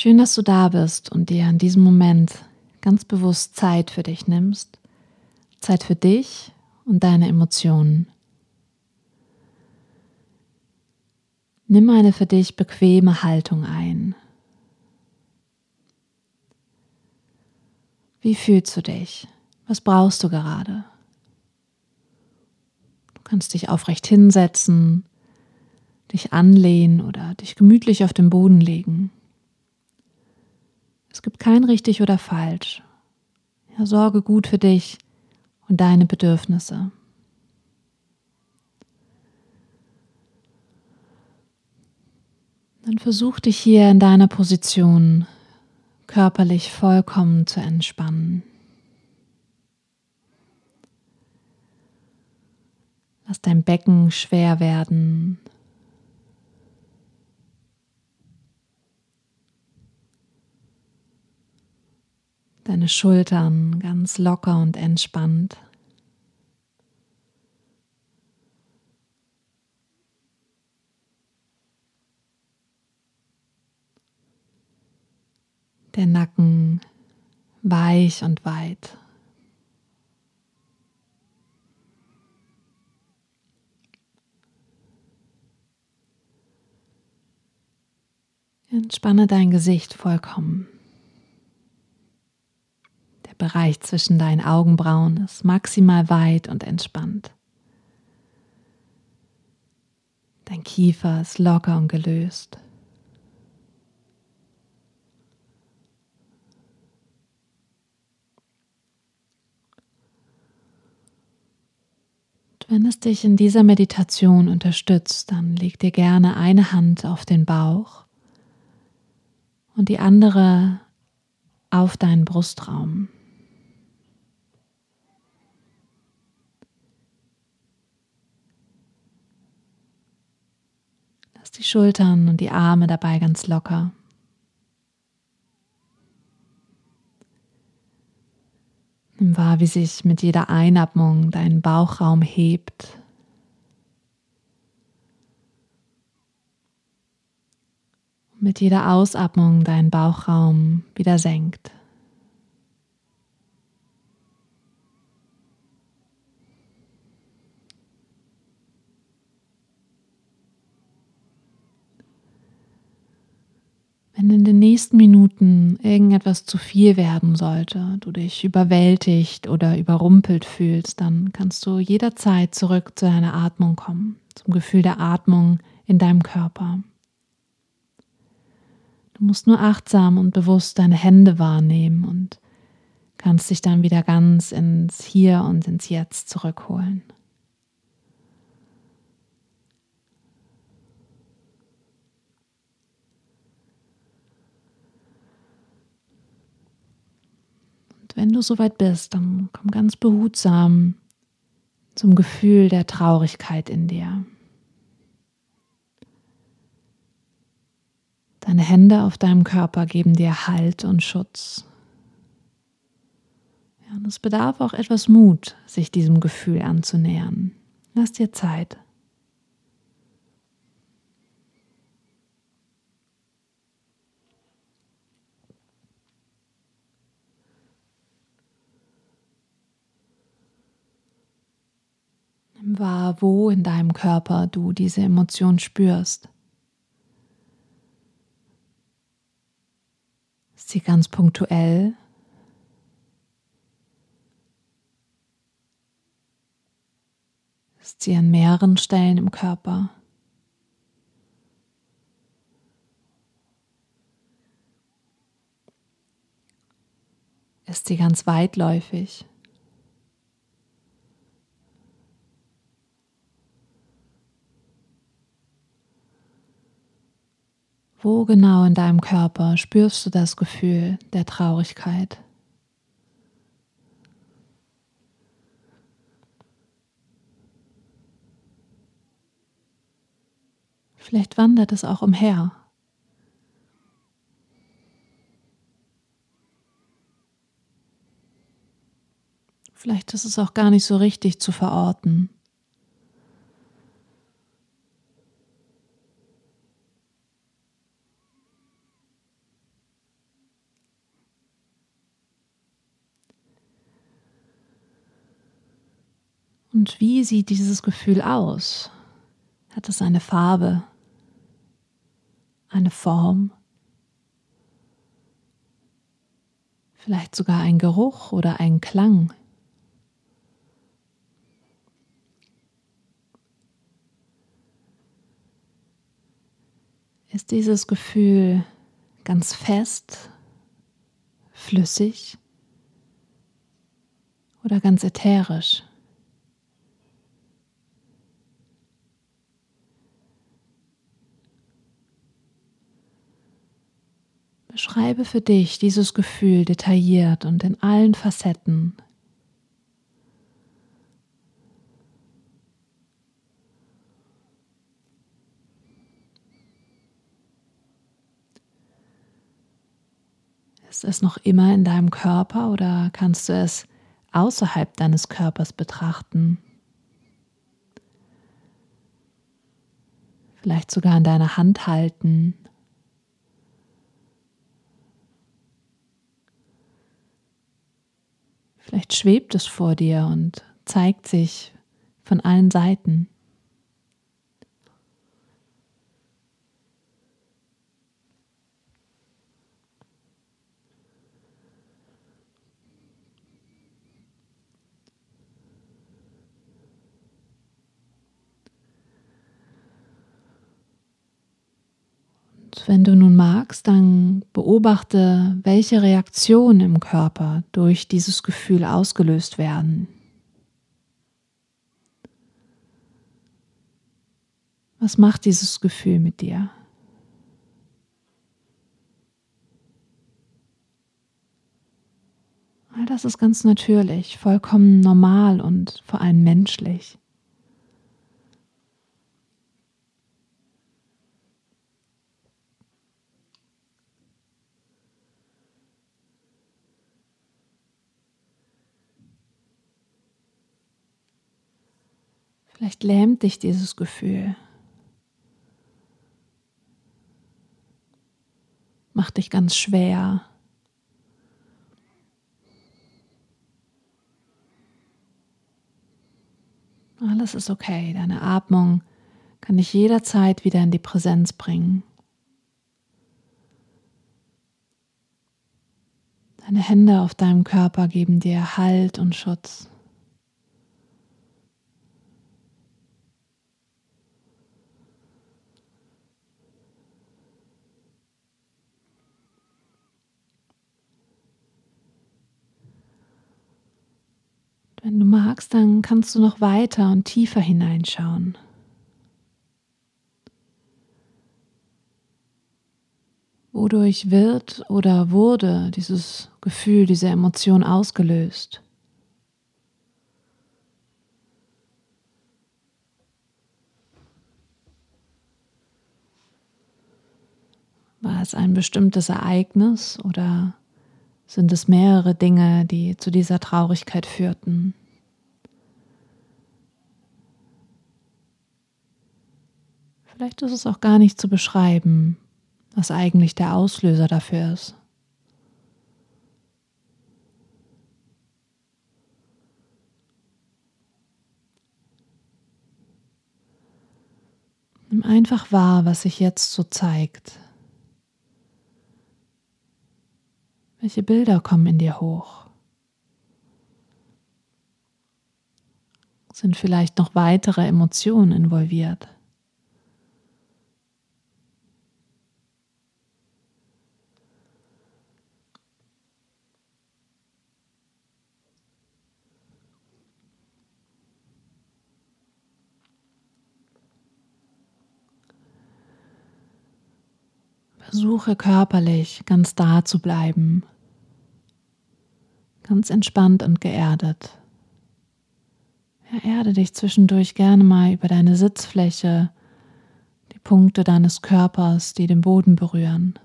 Schön, dass du da bist und dir in diesem Moment ganz bewusst Zeit für dich nimmst. Zeit für dich und deine Emotionen. Nimm eine für dich bequeme Haltung ein. Wie fühlst du dich? Was brauchst du gerade? Du kannst dich aufrecht hinsetzen, dich anlehnen oder dich gemütlich auf den Boden legen. Es gibt kein richtig oder falsch. Ja, sorge gut für dich und deine Bedürfnisse. Dann versuch dich hier in deiner Position körperlich vollkommen zu entspannen. Lass dein Becken schwer werden. Deine Schultern ganz locker und entspannt. der Nacken weich und weit. Entspanne dein Gesicht vollkommen. Bereich zwischen deinen Augenbrauen ist maximal weit und entspannt. Dein Kiefer ist locker und gelöst. Wenn es dich in dieser Meditation unterstützt, dann leg dir gerne eine Hand auf den Bauch und die andere auf deinen Brustraum. Lass die Schultern und die Arme dabei ganz locker. Nimm wahr, wie sich mit jeder Einatmung dein Bauchraum hebt. Mit jeder Ausatmung dein Bauchraum wieder senkt. Wenn in den nächsten Minuten irgendetwas zu viel werden sollte, du dich überwältigt oder überrumpelt fühlst, dann kannst du jederzeit zurück zu deiner Atmung kommen, zum Gefühl der Atmung in deinem Körper. Du musst nur achtsam und bewusst deine Hände wahrnehmen und kannst dich dann wieder ganz ins Hier und ins Jetzt zurückholen. Wenn du soweit bist, dann komm ganz behutsam zum Gefühl der Traurigkeit in dir. Deine Hände auf deinem Körper geben dir Halt und Schutz. Ja, und es bedarf auch etwas Mut, sich diesem Gefühl anzunähern. Lass dir Zeit. Nimm wahr, wo in deinem Körper du diese Emotion spürst. Ist sie ganz punktuell? Ist sie an mehreren Stellen im Körper? Ist sie ganz weitläufig? Wo genau in deinem Körper spürst du das Gefühl der Traurigkeit? Vielleicht wandert es auch umher. Vielleicht ist es auch gar nicht so richtig zu verorten. Und wie sieht dieses Gefühl aus? Hat es eine Farbe, eine Form, vielleicht sogar ein Geruch oder ein Klang? Ist dieses Gefühl ganz fest, flüssig oder ganz ätherisch? Beschreibe für dich dieses Gefühl detailliert und in allen Facetten. Ist es noch immer in deinem Körper oder kannst du es außerhalb deines Körpers betrachten? Vielleicht sogar in deiner Hand halten Vielleicht schwebt es vor dir und zeigt sich von allen Seiten. Wenn du nun magst, dann beobachte, welche Reaktionen im Körper durch dieses Gefühl ausgelöst werden. Was macht dieses Gefühl mit dir? All das ist ganz natürlich, vollkommen normal und vor allem menschlich. Vielleicht lähmt dich dieses Gefühl. Macht dich ganz schwer. Alles ist okay. Deine Atmung kann dich jederzeit wieder in die Präsenz bringen. Deine Hände auf deinem Körper geben dir Halt und Schutz. Wenn du magst, dann kannst du noch weiter und tiefer hineinschauen. Wodurch wird oder wurde dieses Gefühl, diese Emotion ausgelöst? War es ein bestimmtes Ereignis oder sind es mehrere Dinge, die zu dieser Traurigkeit führten. Vielleicht ist es auch gar nicht zu beschreiben, was eigentlich der Auslöser dafür ist. Nimm einfach wahr, was sich jetzt so zeigt. Welche Bilder kommen in dir hoch? Sind vielleicht noch weitere Emotionen involviert? Versuche körperlich ganz da zu bleiben, ganz entspannt und geerdet. Ja, erde dich zwischendurch gerne mal über deine Sitzfläche, die Punkte deines Körpers, die den Boden berühren.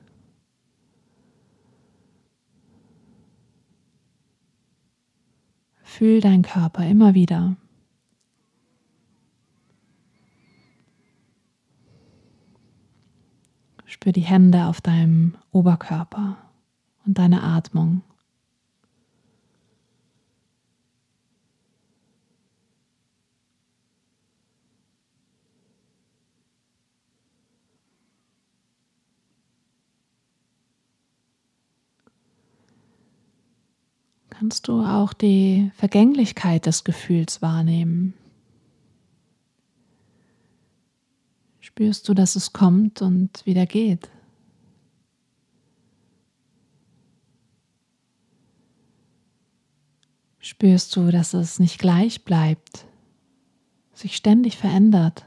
Fühl deinen Körper immer wieder. Spür die Hände auf deinem Oberkörper und deine Atmung. kannst du auch die Vergänglichkeit des Gefühls wahrnehmen. Spürst du, dass es kommt und wieder geht? Spürst du, dass es nicht gleich bleibt, sich ständig verändert?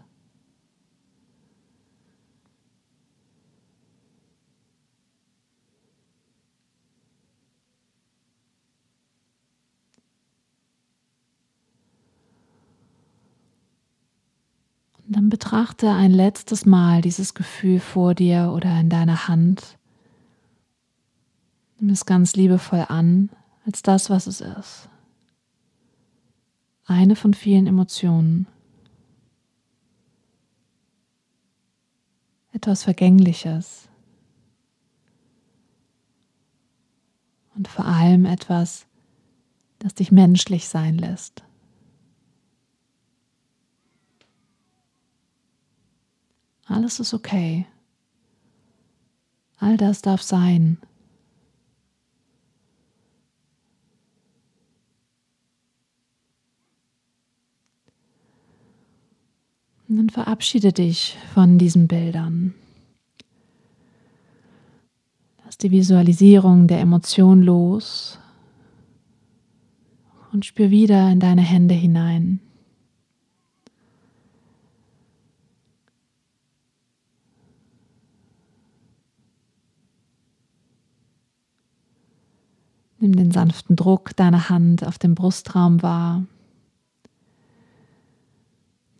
Und betrachte ein letztes Mal dieses Gefühl vor dir oder in deiner Hand. Nimm es ganz liebevoll an, als das, was es ist. Eine von vielen Emotionen. Etwas Vergängliches. Und vor allem etwas, das dich menschlich sein lässt. Alles ist okay. All das darf sein. Und dann verabschiede dich von diesen Bildern. Lass die Visualisierung der Emotion los und spür wieder in deine Hände hinein. Nimm den sanften Druck deiner Hand auf dem Brustraum wahr.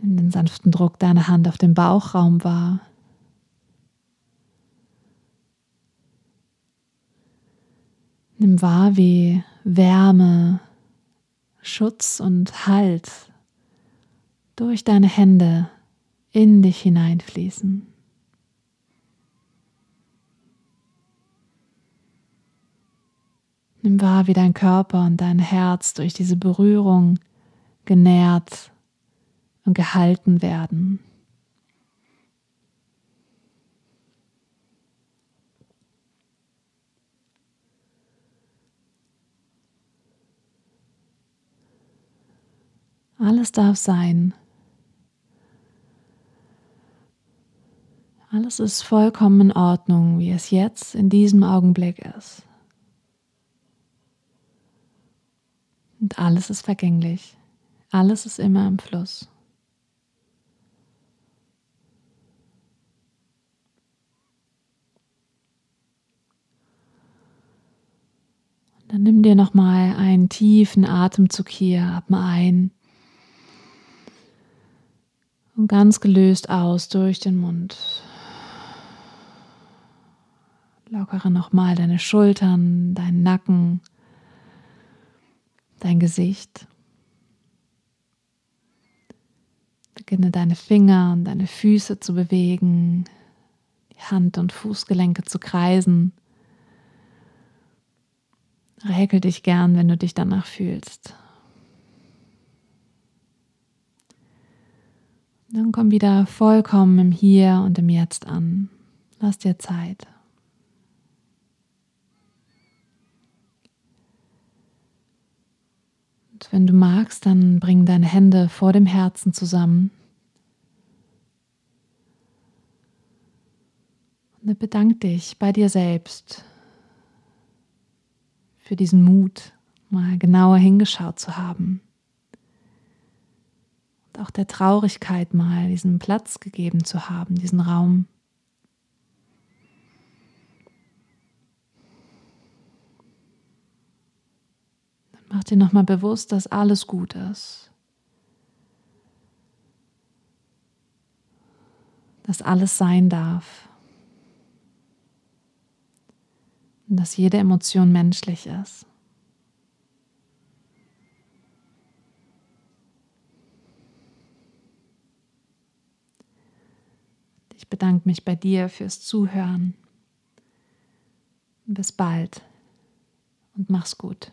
Nimm den sanften Druck deiner Hand auf dem Bauchraum wahr. Nimm wahr, wie Wärme, Schutz und Halt durch deine Hände in dich hineinfließen. Nimm wahr, wie dein Körper und dein Herz durch diese Berührung genährt und gehalten werden. Alles darf sein. Alles ist vollkommen in Ordnung, wie es jetzt in diesem Augenblick ist. Und alles ist vergänglich. Alles ist immer im Fluss. Und dann nimm dir nochmal einen tiefen Atemzug hier, atme ein und ganz gelöst aus durch den Mund. Lockere nochmal deine Schultern, deinen Nacken dein Gesicht. Beginne deine Finger und deine Füße zu bewegen, die Hand- und Fußgelenke zu kreisen. Räkel dich gern, wenn du dich danach fühlst. Dann komm wieder vollkommen im Hier und im Jetzt an. Lass dir Zeit. Und wenn du magst, dann bring deine Hände vor dem Herzen zusammen. Und bedank dich bei dir selbst für diesen Mut, mal genauer hingeschaut zu haben. Und auch der Traurigkeit mal diesen Platz gegeben zu haben, diesen Raum. Mach dir nochmal bewusst, dass alles gut ist. Dass alles sein darf. Und dass jede Emotion menschlich ist. Ich bedanke mich bei dir fürs Zuhören. Bis bald und mach's gut.